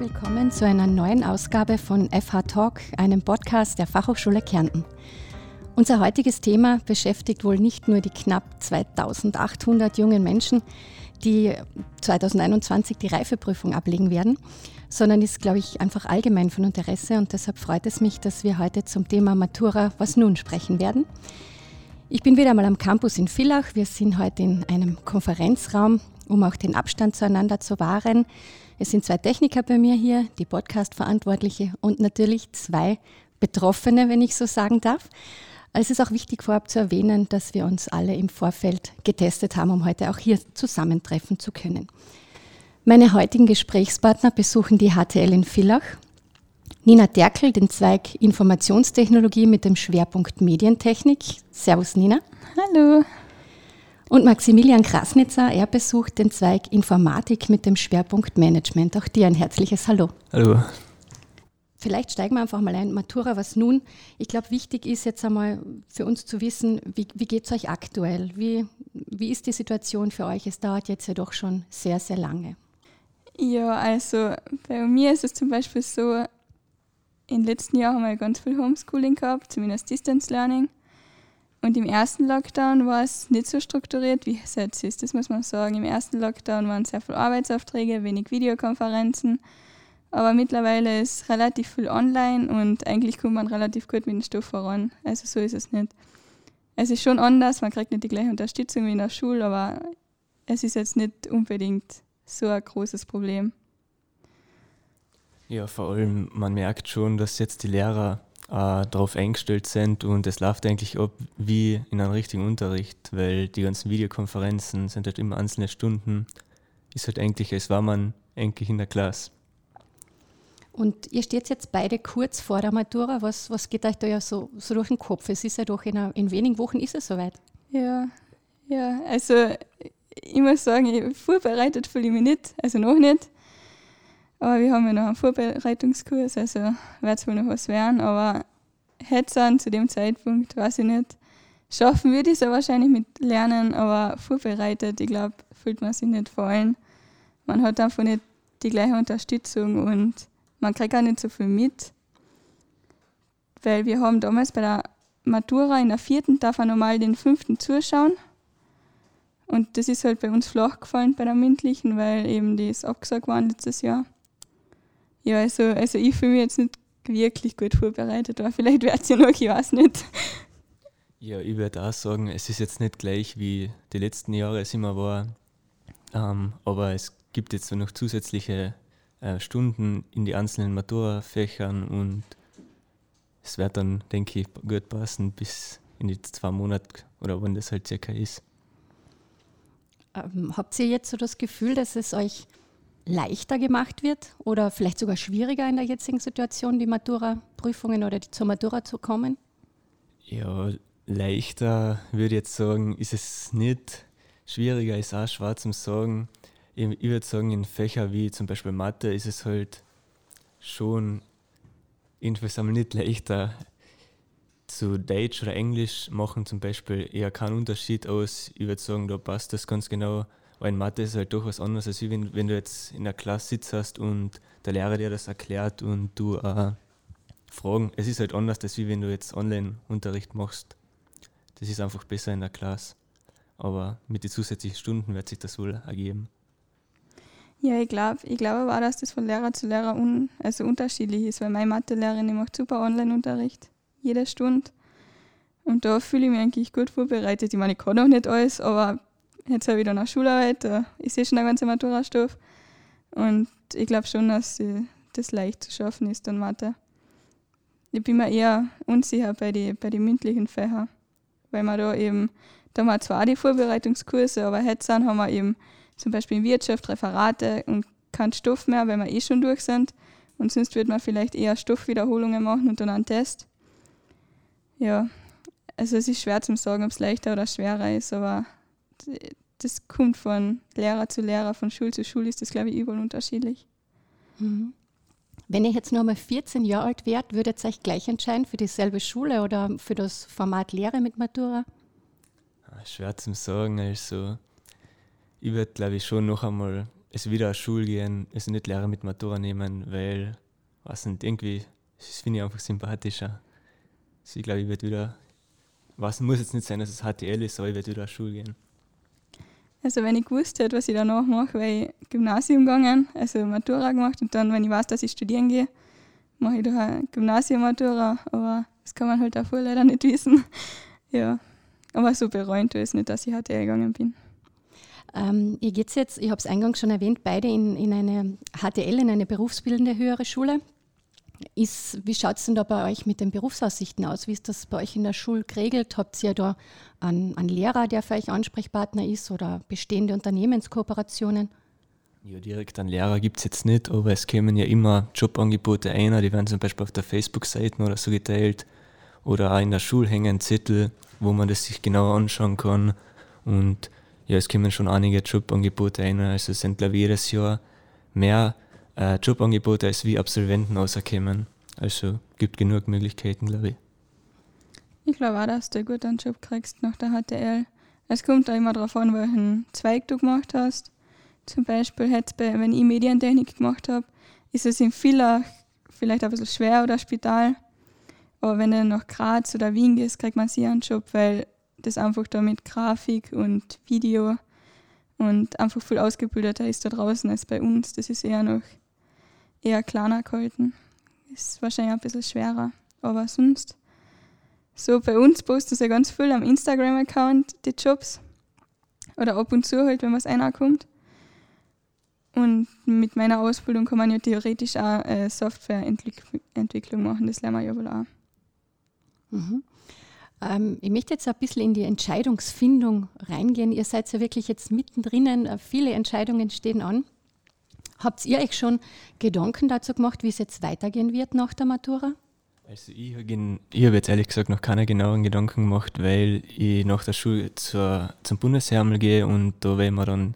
willkommen zu einer neuen Ausgabe von FH Talk, einem Podcast der Fachhochschule Kärnten. Unser heutiges Thema beschäftigt wohl nicht nur die knapp 2800 jungen Menschen, die 2021 die Reifeprüfung ablegen werden, sondern ist, glaube ich, einfach allgemein von Interesse und deshalb freut es mich, dass wir heute zum Thema Matura Was nun sprechen werden. Ich bin wieder einmal am Campus in Villach. Wir sind heute in einem Konferenzraum, um auch den Abstand zueinander zu wahren. Es sind zwei Techniker bei mir hier, die Podcast-Verantwortliche und natürlich zwei Betroffene, wenn ich so sagen darf. Es ist auch wichtig vorab zu erwähnen, dass wir uns alle im Vorfeld getestet haben, um heute auch hier zusammentreffen zu können. Meine heutigen Gesprächspartner besuchen die HTL in Villach. Nina Derkel, den Zweig Informationstechnologie mit dem Schwerpunkt Medientechnik. Servus Nina. Hallo. Und Maximilian Krasnitzer, er besucht den Zweig Informatik mit dem Schwerpunkt Management. Auch dir ein herzliches Hallo. Hallo. Vielleicht steigen wir einfach mal ein. Matura, was nun? Ich glaube, wichtig ist jetzt einmal für uns zu wissen, wie, wie geht es euch aktuell? Wie, wie ist die Situation für euch? Es dauert jetzt ja doch schon sehr, sehr lange. Ja, also bei mir ist es zum Beispiel so, im letzten Jahr haben wir ganz viel Homeschooling gehabt, zumindest Distance Learning. Und im ersten Lockdown war es nicht so strukturiert, wie es jetzt ist. Das muss man sagen. Im ersten Lockdown waren sehr viele Arbeitsaufträge, wenig Videokonferenzen. Aber mittlerweile ist relativ viel online und eigentlich kommt man relativ gut mit dem Stoff voran. Also so ist es nicht. Es ist schon anders, man kriegt nicht die gleiche Unterstützung wie in der Schule, aber es ist jetzt nicht unbedingt so ein großes Problem. Ja, vor allem, man merkt schon, dass jetzt die Lehrer äh, darauf eingestellt sind und es läuft eigentlich ab wie in einem richtigen Unterricht, weil die ganzen Videokonferenzen sind halt immer einzelne Stunden. Ist halt eigentlich, als war man eigentlich in der Klasse. Und ihr steht jetzt beide kurz vor der Matura. Was, was geht euch da ja so, so durch den Kopf? Es ist ja doch in, einer, in wenigen Wochen ist es soweit. Ja, ja, also ich muss sagen, ich vorbereitet fühle ich mich nicht, also noch nicht. Aber wir haben ja noch einen Vorbereitungskurs, also wird es wohl noch was werden. Aber hätte es zu dem Zeitpunkt, weiß ich nicht. Schaffen würde ich es ja wahrscheinlich mit Lernen, aber vorbereitet, ich glaube, fühlt man sich nicht vor allem. Man hat einfach nicht die gleiche Unterstützung und man kriegt auch nicht so viel mit. Weil wir haben damals bei der Matura in der vierten darf man normal den fünften zuschauen. Und das ist halt bei uns flach gefallen bei der mündlichen, weil eben das abgesagt war letztes Jahr. Ja, also, also ich fühle mich jetzt nicht wirklich gut vorbereitet, aber vielleicht wird es ja noch, ich weiß nicht. Ja, ich würde auch sagen, es ist jetzt nicht gleich wie die letzten Jahre es immer war, ähm, aber es gibt jetzt noch zusätzliche äh, Stunden in die einzelnen Matura-Fächern und es wird dann, denke ich, gut passen bis in die zwei Monate oder wann das halt circa ist. Ähm, habt ihr jetzt so das Gefühl, dass es euch leichter gemacht wird oder vielleicht sogar schwieriger in der jetzigen Situation, die Matura-Prüfungen oder zur Matura zu kommen? Ja, leichter würde ich jetzt sagen, ist es nicht. Schwieriger ist auch schwer zu sagen. Ich würde sagen, in Fächern wie zum Beispiel Mathe ist es halt schon insgesamt nicht leichter. Zu Deutsch oder Englisch machen zum Beispiel eher keinen Unterschied aus. Ich würde sagen, da passt das ganz genau weil in Mathe ist es halt doch was anderes, als wenn, wenn du jetzt in der Klasse sitzt und der Lehrer dir das erklärt und du äh, Fragen. Es ist halt anders, als wenn du jetzt Online-Unterricht machst. Das ist einfach besser in der Klasse. Aber mit den zusätzlichen Stunden wird sich das wohl ergeben. Ja, ich glaube ich glaub aber auch, dass das von Lehrer zu Lehrer un, also unterschiedlich ist, weil meine Mathelehrerin macht super Online-Unterricht, jede Stunde. Und da fühle ich mich eigentlich gut vorbereitet. Ich meine, ich kann auch nicht alles, aber jetzt ich dann auch Schularbeit, ist eh schon der ganze Maturastoff. Und ich glaube schon, dass das leicht zu schaffen ist, dann Mathe. Ich bin mir eher unsicher bei den bei die mündlichen Fächern, weil man da eben, da haben wir zwar die Vorbereitungskurse, aber jetzt haben wir eben zum Beispiel in Wirtschaft Referate und keinen Stoff mehr, weil wir eh schon durch sind. Und sonst würde man vielleicht eher Stoffwiederholungen machen und dann einen Test. Ja, also es ist schwer zu sagen, ob es leichter oder schwerer ist, aber das kommt von Lehrer zu Lehrer, von Schule zu Schule, ist das, glaube ich, überall unterschiedlich. Mhm. Wenn ihr jetzt nur mal 14 Jahre alt wärt, würdet ihr euch gleich entscheiden für dieselbe Schule oder für das Format Lehre mit Matura? Ah, schwer zu sagen. Also, ich würde, glaube ich, schon noch einmal es wieder Schule gehen, also nicht Lehrer mit Matura nehmen, weil, was nicht, irgendwie, das finde ich einfach sympathischer. Also ich glaube, ich werde wieder, was muss jetzt nicht sein, dass es HTL ist, aber ich werde wieder Schule gehen. Also wenn ich gewusst hätte, was ich danach mache, wäre ich Gymnasium gegangen, also Matura gemacht und dann, wenn ich weiß, dass ich studieren gehe, mache ich doch eine Gymnasium-Matura, aber das kann man halt auch voll leider nicht wissen. ja, aber so bereuen ich es nicht, dass ich HTL gegangen bin. Ähm, ihr geht jetzt, ich habe es eingangs schon erwähnt, beide in, in eine HTL, in eine berufsbildende höhere Schule. Ist, wie schaut es denn da bei euch mit den Berufsaussichten aus? Wie ist das bei euch in der Schule geregelt? Habt ihr da einen, einen Lehrer, der für euch Ansprechpartner ist oder bestehende Unternehmenskooperationen? Ja, direkt einen Lehrer gibt es jetzt nicht, aber es kommen ja immer Jobangebote ein, die werden zum Beispiel auf der Facebook-Seite oder so geteilt oder auch in der Schule hängen Zettel, wo man das sich genauer anschauen kann. Und ja, es kommen schon einige Jobangebote ein, also es sind glaube ich jedes Jahr mehr äh, Jobangebote als wie Absolventen rauskommen. Also gibt genug Möglichkeiten, glaube ich. Ich glaube auch, dass du gut einen Job kriegst nach der HTL. Es kommt da immer darauf an, welchen Zweig du gemacht hast. Zum Beispiel, bei, wenn ich Medientechnik gemacht habe, ist es in Villach vielleicht ein bisschen schwer oder Spital. Aber wenn du nach Graz oder Wien gehst, kriegt man sicher einen Job, weil das einfach da mit Grafik und Video und einfach viel ausgebildeter ist da draußen als bei uns. Das ist eher noch eher kleiner gehalten. Ist wahrscheinlich ein bisschen schwerer. Aber sonst, so bei uns postet ja ganz viel am Instagram-Account die Jobs. Oder ab und zu halt, wenn was einer kommt. Und mit meiner Ausbildung kann man ja theoretisch auch äh, Softwareentwicklung machen. Das lernen wir ja wohl auch. Mhm. Ähm, ich möchte jetzt ein bisschen in die Entscheidungsfindung reingehen. Ihr seid ja wirklich jetzt mittendrin. Äh, viele Entscheidungen stehen an. Habt ihr euch schon Gedanken dazu gemacht, wie es jetzt weitergehen wird nach der Matura? Also ich habe jetzt ehrlich gesagt noch keine genauen Gedanken gemacht, weil ich nach der Schule zur, zum Bundesheer gehe und da werden wir dann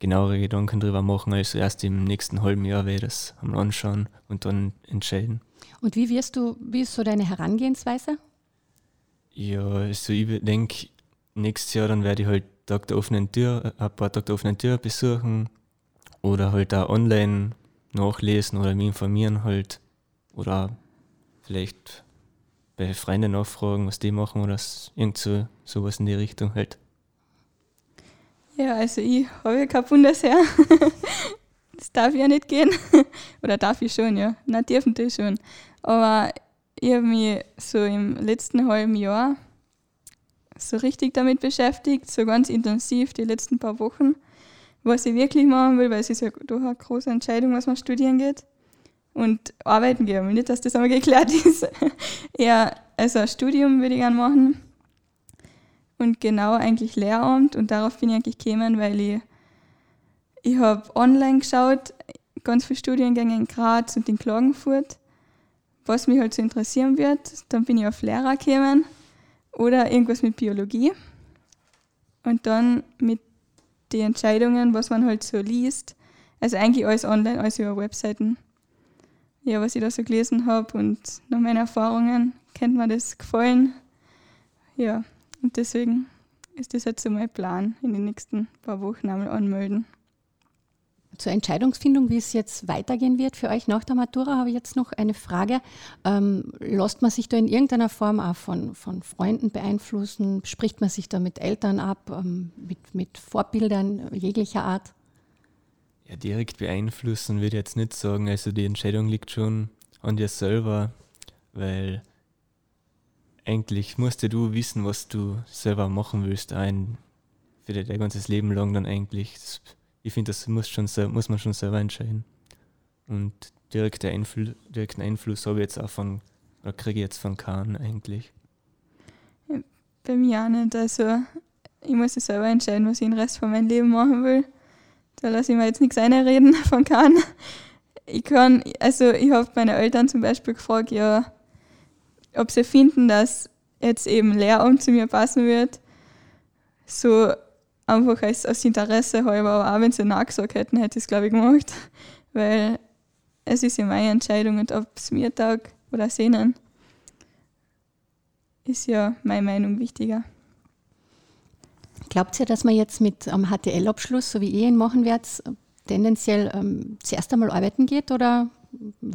genauere Gedanken drüber machen. Also erst im nächsten halben Jahr werde ich das einmal anschauen und dann entscheiden. Und wie wirst du, wie ist so deine Herangehensweise? Ja, also ich denke, nächstes Jahr dann werde ich halt Tag der offenen Tür, ein paar Tage der offenen Tür besuchen oder halt auch online nachlesen oder mich informieren halt oder vielleicht bei Freunden nachfragen, was die machen oder irgend so, sowas in die Richtung halt. Ja, also ich habe ja kein Bundesheer. das darf ja nicht gehen. oder darf ich schon, ja. Na, dürfen die schon. Aber ich habe mich so im letzten halben Jahr so richtig damit beschäftigt, so ganz intensiv die letzten paar Wochen was ich wirklich machen will, weil es ist ja doch eine große Entscheidung, was man studieren geht. Und arbeiten gehen will nicht, dass das einmal geklärt ist. ja, also ein Studium würde ich gerne machen. Und genau eigentlich Lehramt. Und darauf bin ich eigentlich gekommen, weil ich, ich habe online geschaut, ganz viele Studiengänge in Graz und in Klagenfurt, was mich halt so interessieren wird. Dann bin ich auf Lehrer gekommen oder irgendwas mit Biologie. Und dann mit die Entscheidungen, was man halt so liest. Also eigentlich alles online, alles über Webseiten. Ja, was ich da so gelesen habe und nach meinen Erfahrungen kennt mir das gefallen. Ja, und deswegen ist das jetzt so mein Plan, in den nächsten paar Wochen einmal anmelden. Zur Entscheidungsfindung, wie es jetzt weitergehen wird für euch nach der Matura, habe ich jetzt noch eine Frage. Ähm, lässt man sich da in irgendeiner Form auch von, von Freunden beeinflussen? Spricht man sich da mit Eltern ab, ähm, mit, mit Vorbildern jeglicher Art? Ja, direkt beeinflussen würde ich jetzt nicht sagen. Also die Entscheidung liegt schon an dir selber, weil eigentlich musst du wissen, was du selber machen willst, ein für dein ganzes Leben lang dann eigentlich. Das ich finde, das muss, schon, muss man schon selber entscheiden. Und direkte Einfl direkten Einfluss habe ich jetzt auch von, oder kriege ich jetzt von Kahn eigentlich. bei mir auch nicht. Also ich muss ja selber entscheiden, was ich den Rest von meinem Leben machen will. Da lasse ich mir jetzt nichts einreden von Kahn. Ich kann, also ich habe meine Eltern zum Beispiel gefragt, ja, ob sie finden, dass jetzt eben Lehramt zu mir passen wird. So einfach als, als Interesse halber, aber auch wenn sie nachgesagt hätten, hätte ich es glaube ich gemacht, weil es ist ja meine Entscheidung und ob es mir tag oder sehnen, ist ja meine Meinung wichtiger. Glaubt ihr, dass man jetzt mit am HTL-Abschluss, so wie ihr ihn machen werdet, tendenziell ähm, zuerst einmal arbeiten geht oder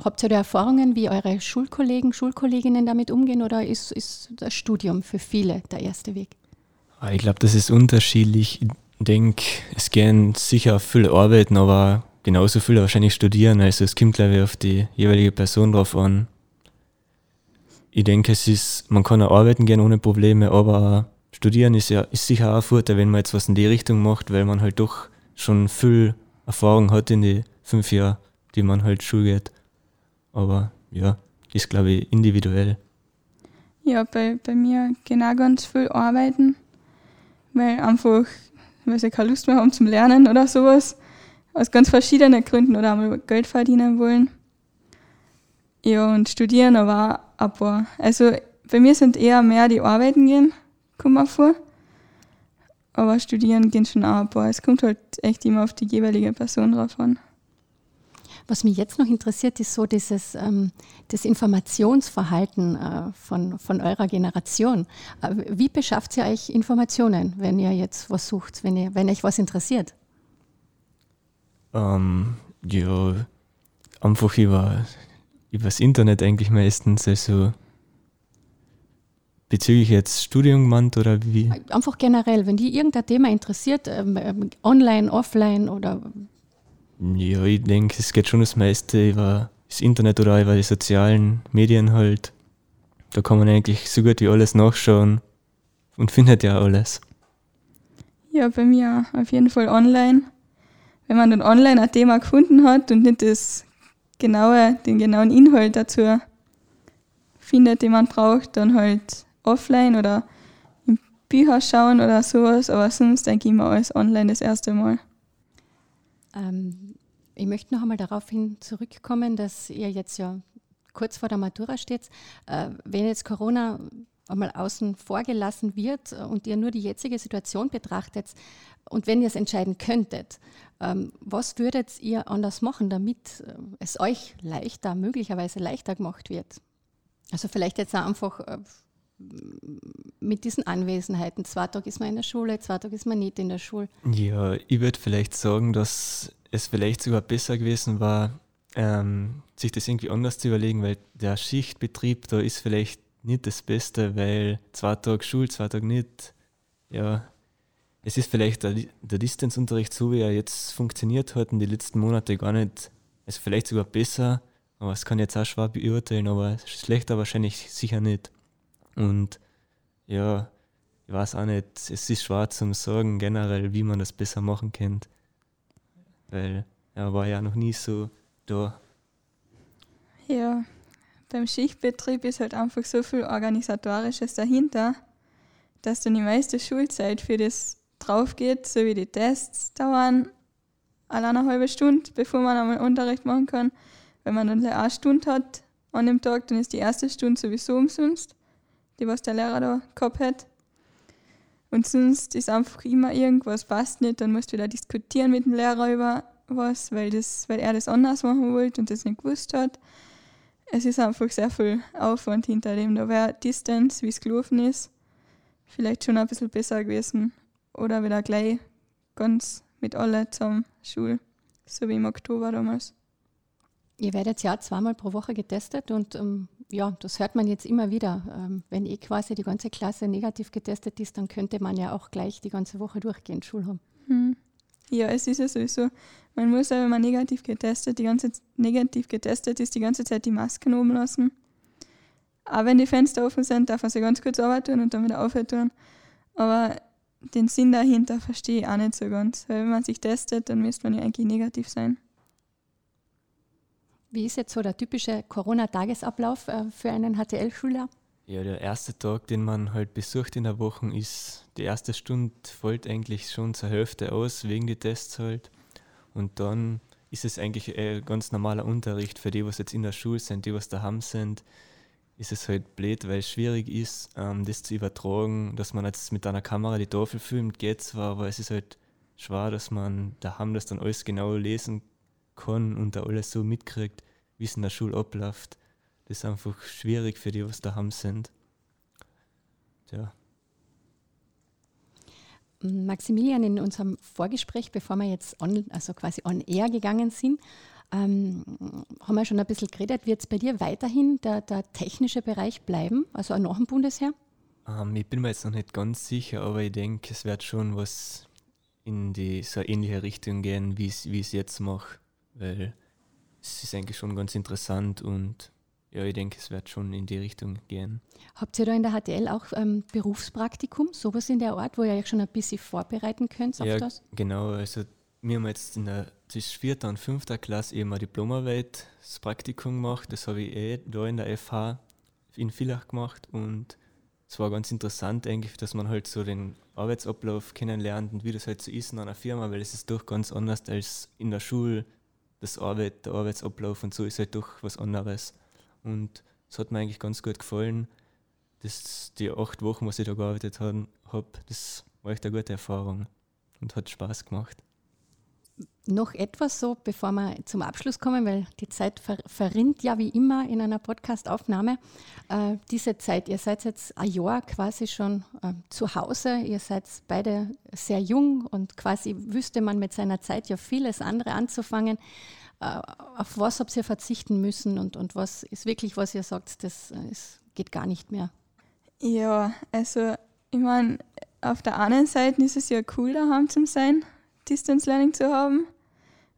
habt ihr da Erfahrungen, wie eure Schulkollegen, Schulkolleginnen damit umgehen oder ist, ist das Studium für viele der erste Weg? Ah, ich glaube, das ist unterschiedlich. Ich denke, es gehen sicher viele arbeiten, aber genauso viele wahrscheinlich studieren. Also es kommt, glaube ich, auf die jeweilige Person drauf an. Ich denke, es ist, man kann auch arbeiten gehen ohne Probleme, aber studieren ist ja ist sicher auch ein Vorteil, wenn man jetzt was in die Richtung macht, weil man halt doch schon viel Erfahrung hat in die fünf Jahre, die man halt Schule geht. Aber ja, ist glaube ich individuell. Ja, bei, bei mir genau ganz viel arbeiten, weil einfach, weil sie keine Lust mehr haben zum Lernen oder sowas. Aus ganz verschiedenen Gründen oder einmal Geld verdienen wollen. Ja, und studieren aber auch ein paar. Also bei mir sind eher mehr die Arbeiten gehen, kommt mir vor. Aber studieren gehen schon auch ein paar. Es kommt halt echt immer auf die jeweilige Person drauf an. Was mich jetzt noch interessiert, ist so dieses ähm, das Informationsverhalten äh, von, von eurer Generation. Äh, wie beschafft ihr euch Informationen, wenn ihr jetzt was sucht, wenn, ihr, wenn euch was interessiert? Ähm, ja, einfach über, über das Internet eigentlich meistens. Also bezüglich jetzt Studium gemeint oder wie? Einfach generell, wenn die irgendein Thema interessiert, ähm, ähm online, offline oder. Ja, ich denke, es geht schon das meiste über das Internet oder über die sozialen Medien halt. Da kann man eigentlich so gut wie alles nachschauen und findet ja alles. Ja, bei mir auf jeden Fall online wenn man dann online ein Thema gefunden hat und nicht das genaue, den genauen Inhalt dazu findet, den man braucht, dann halt offline oder im Bücher schauen oder sowas, aber sonst denke ich immer alles online das erste Mal. Ähm, ich möchte noch einmal darauf hin zurückkommen, dass ihr jetzt ja kurz vor der Matura steht. Äh, wenn jetzt Corona einmal außen vor gelassen wird und ihr nur die jetzige Situation betrachtet und wenn ihr es entscheiden könntet, ähm, was würdet ihr anders machen, damit äh, es euch leichter, möglicherweise leichter gemacht wird? Also vielleicht jetzt einfach äh, mit diesen Anwesenheiten. Zwei Tage ist man in der Schule, zwei Tage ist man nicht in der Schule. Ja, ich würde vielleicht sagen, dass es vielleicht sogar besser gewesen war, ähm, sich das irgendwie anders zu überlegen, weil der Schichtbetrieb da ist vielleicht nicht das Beste, weil zwei Tage Schule, zwei Tage nicht. Ja, es ist vielleicht der, der Distanzunterricht so, wie er jetzt funktioniert hat in den letzten Monaten gar nicht, also vielleicht sogar besser, aber es kann jetzt auch schwer beurteilen, aber schlechter wahrscheinlich sicher nicht. Und ja, ich weiß auch nicht, es ist schwer zu sagen generell, wie man das besser machen könnte, weil er war ja noch nie so da. Ja, beim Schichtbetrieb ist halt einfach so viel Organisatorisches dahinter, dass dann die meiste Schulzeit für das drauf geht, so wie die Tests dauern, alle eine halbe Stunde, bevor man einmal Unterricht machen kann. Wenn man dann eine Stunde hat an dem Tag, dann ist die erste Stunde sowieso umsonst, die was der Lehrer da gehabt hat. Und sonst ist einfach immer irgendwas passt nicht, dann musst du wieder diskutieren mit dem Lehrer über was, weil, das, weil er das anders machen wollte und das nicht gewusst hat. Es ist einfach sehr viel Aufwand hinter dem. Da wäre Distance, wie es gelaufen ist, vielleicht schon ein bisschen besser gewesen oder wieder gleich ganz mit allen zum Schul, so wie im Oktober damals. Ihr werdet ja zweimal pro Woche getestet und ähm, ja, das hört man jetzt immer wieder. Ähm, wenn eh quasi die ganze Klasse negativ getestet ist, dann könnte man ja auch gleich die ganze Woche durchgehend Schul haben. Hm. Ja, es ist ja sowieso. Man muss ja, wenn man negativ getestet, die ganze negativ getestet ist, die ganze Zeit die Masken oben lassen. Auch wenn die Fenster offen sind, darf man sie ganz kurz arbeiten und dann wieder aufhören. Aber den Sinn dahinter verstehe ich auch nicht so ganz. Weil wenn man sich testet, dann müsste man ja eigentlich negativ sein. Wie ist jetzt so der typische Corona-Tagesablauf äh, für einen HTL-Schüler? Ja, der erste Tag, den man halt besucht in der Woche, ist, die erste Stunde fällt eigentlich schon zur Hälfte aus, wegen die Tests halt. Und dann ist es eigentlich ein ganz normaler Unterricht für die, was jetzt in der Schule sind, die, was daheim sind ist es halt blöd, weil es schwierig ist, ähm, das zu übertragen, dass man jetzt mit einer Kamera die Tafel filmt, geht zwar, aber es ist halt schwer, dass man daheim das dann alles genau lesen kann und da alles so mitkriegt, wie es in der Schule abläuft. Das ist einfach schwierig für die, was daheim sind. Ja. Maximilian, in unserem Vorgespräch, bevor wir jetzt on, also quasi on air gegangen sind, ähm, haben wir schon ein bisschen geredet. Wird es bei dir weiterhin der, der, technische Bereich bleiben, also auch nach dem Bundesheer? Ähm, ich bin mir jetzt noch nicht ganz sicher, aber ich denke, es wird schon was in die so ähnliche Richtung gehen, wie ich es jetzt mache, weil es ist eigentlich schon ganz interessant und ja, ich denke, es wird schon in die Richtung gehen. Habt ihr da in der HTL auch ähm, Berufspraktikum, sowas in der Art, wo ihr euch schon ein bisschen vorbereiten könnt auf ja, das? Genau, also wir haben jetzt in der zwischen vierter und fünfter Klasse eben ein Diplomarbeit das Praktikum gemacht. Das habe ich eh da in der FH in Villach gemacht und es war ganz interessant eigentlich, dass man halt so den Arbeitsablauf kennenlernt und wie das halt so ist in einer Firma, weil es ist doch ganz anders als in der Schule. Das Arbeit, der Arbeitsablauf und so ist halt doch was anderes. Und es hat mir eigentlich ganz gut gefallen. Das, die acht Wochen, was ich da gearbeitet habe, hab, das war echt eine gute Erfahrung und hat Spaß gemacht. Noch etwas so, bevor wir zum Abschluss kommen, weil die Zeit ver verrinnt ja wie immer in einer Podcast-Aufnahme. Äh, diese Zeit, ihr seid jetzt ein Jahr quasi schon äh, zu Hause, ihr seid beide sehr jung und quasi wüsste man mit seiner Zeit ja vieles andere anzufangen. Äh, auf was habt ihr verzichten müssen und, und was ist wirklich, was ihr sagt, das ist, geht gar nicht mehr? Ja, also ich meine, auf der einen Seite ist es ja cool, daheim zu sein, Distance Learning zu haben.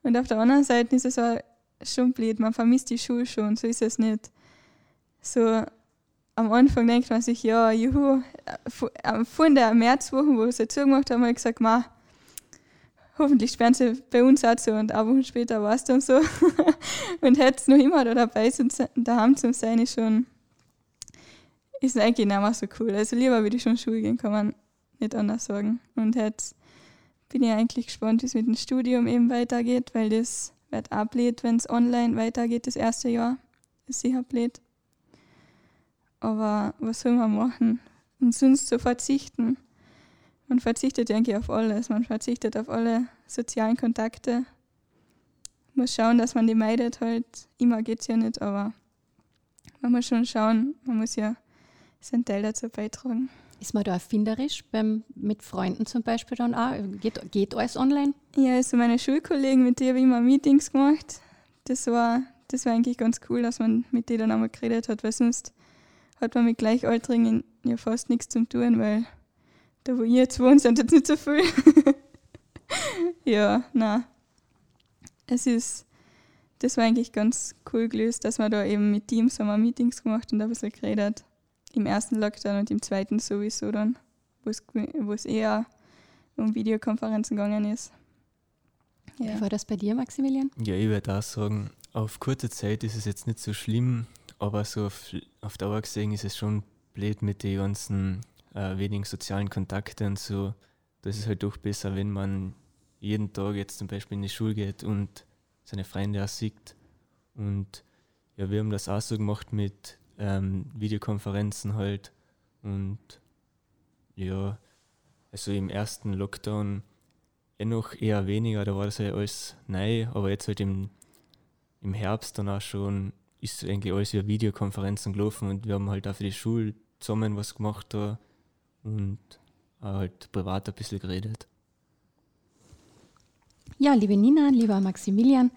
Und auf der anderen Seite ist es auch schon blöd, man vermisst die Schule schon, so ist es nicht. So am Anfang denkt man sich, ja, juhu, von der Märzwoche, wo sie zugemacht haben, habe ich gesagt, ma, hoffentlich sperren sie bei uns auch zu und ein Wochen später war es dann so. und jetzt noch immer da dabei zum, daheim zu sein, ist schon, ist eigentlich nicht mehr so cool. Also lieber würde ich schon Schule gehen, kann man nicht anders sagen. Und jetzt bin ich eigentlich gespannt, wie es mit dem Studium eben weitergeht, weil das wird blöd, wenn es online weitergeht, das erste Jahr. ist sicher blöd. Aber was soll man machen? Und sonst zu verzichten man verzichtet, denke ich, auf alles. Man verzichtet auf alle sozialen Kontakte. Muss schauen, dass man die meidet halt. Immer geht es ja nicht, aber man muss schon schauen, man muss ja seinen Teil dazu beitragen. Ist man da erfinderisch beim, mit Freunden zum Beispiel dann auch? Geht, geht alles online? Ja, also meine Schulkollegen, mit denen habe ich immer Meetings gemacht. Das war, das war eigentlich ganz cool, dass man mit denen dann einmal geredet hat, weil sonst hat man mit Gleichaltrigen ja fast nichts zu tun, weil da wo ich jetzt wohne, sind jetzt nicht so viel. ja, na. Es ist, das war eigentlich ganz cool gelöst, dass wir da eben mit Teams haben Meetings gemacht und ein bisschen geredet. Im ersten Lockdown und im zweiten sowieso dann, wo es eher um Videokonferenzen gegangen ist. Ja. Wie war das bei dir, Maximilian? Ja, ich würde auch sagen, auf kurze Zeit ist es jetzt nicht so schlimm, aber so auf, auf Dauer gesehen ist es schon blöd mit den ganzen äh, wenigen sozialen Kontakte und so. Das ist halt doch besser, wenn man jeden Tag jetzt zum Beispiel in die Schule geht und seine Freunde auch sieht. Und ja, wir haben das auch so gemacht mit ähm, Videokonferenzen halt. Und ja, also im ersten Lockdown eh noch eher weniger, da war das ja alles neu, aber jetzt halt im, im Herbst dann auch schon ist eigentlich alles über Videokonferenzen gelaufen und wir haben halt auch für die Schule zusammen was gemacht da und halt privat ein bisschen geredet. Ja, liebe Nina, lieber Maximilian,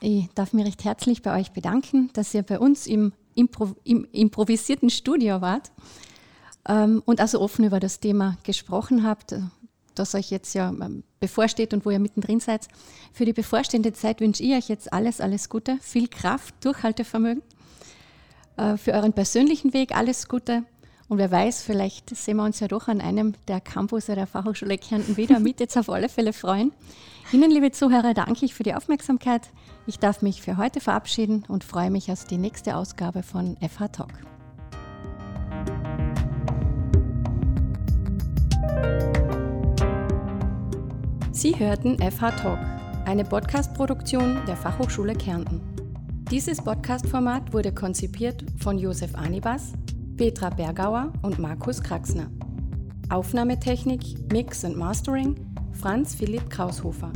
ich darf mich recht herzlich bei euch bedanken, dass ihr bei uns im, Impro im improvisierten Studio wart ähm, und also offen über das Thema gesprochen habt, das euch jetzt ja ähm, bevorsteht und wo ihr mittendrin seid. Für die bevorstehende Zeit wünsche ich euch jetzt alles, alles Gute, viel Kraft, Durchhaltevermögen. Äh, für euren persönlichen Weg alles Gute und wer weiß, vielleicht sehen wir uns ja doch an einem der Campus der Fachhochschule Kärnten wieder mit jetzt auf alle Fälle freuen. Ihnen, liebe Zuhörer, danke ich für die Aufmerksamkeit. Ich darf mich für heute verabschieden und freue mich auf die nächste Ausgabe von FH Talk. Sie hörten FH Talk, eine Podcast-Produktion der Fachhochschule Kärnten. Dieses Podcast-Format wurde konzipiert von Josef Anibas Petra Bergauer und Markus Kraxner. Aufnahmetechnik, Mix und Mastering Franz Philipp Kraushofer.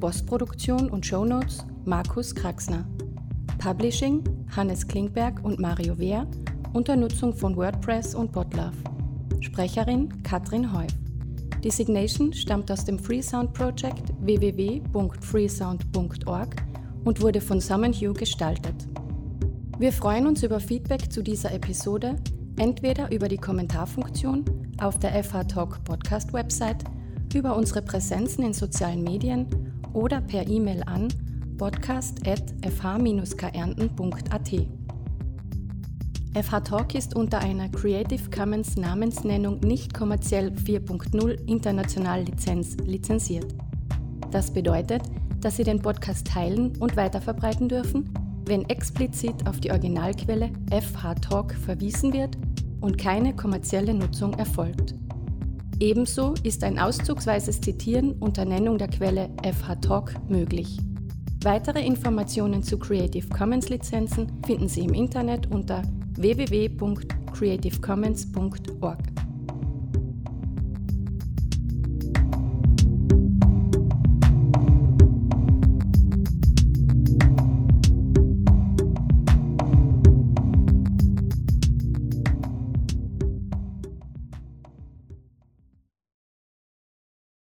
Postproduktion und Shownotes Markus Kraxner. Publishing Hannes Klingberg und Mario Wehr unter Nutzung von WordPress und Botlove. Sprecherin Katrin Heuf. Die Signation stammt aus dem Freesound Project www.freesound.org und wurde von Summon Hugh gestaltet. Wir freuen uns über Feedback zu dieser Episode, entweder über die Kommentarfunktion auf der FH Talk Podcast Website, über unsere Präsenzen in sozialen Medien oder per E-Mail an podcast.fh-kärnten.at. FH Talk ist unter einer Creative Commons Namensnennung nicht kommerziell 4.0 international Lizenz lizenziert. Das bedeutet, dass Sie den Podcast teilen und weiterverbreiten dürfen, wenn explizit auf die Originalquelle FH Talk verwiesen wird und keine kommerzielle Nutzung erfolgt. Ebenso ist ein auszugsweises Zitieren unter Nennung der Quelle FH Talk möglich. Weitere Informationen zu Creative Commons Lizenzen finden Sie im Internet unter www.creativecommons.org.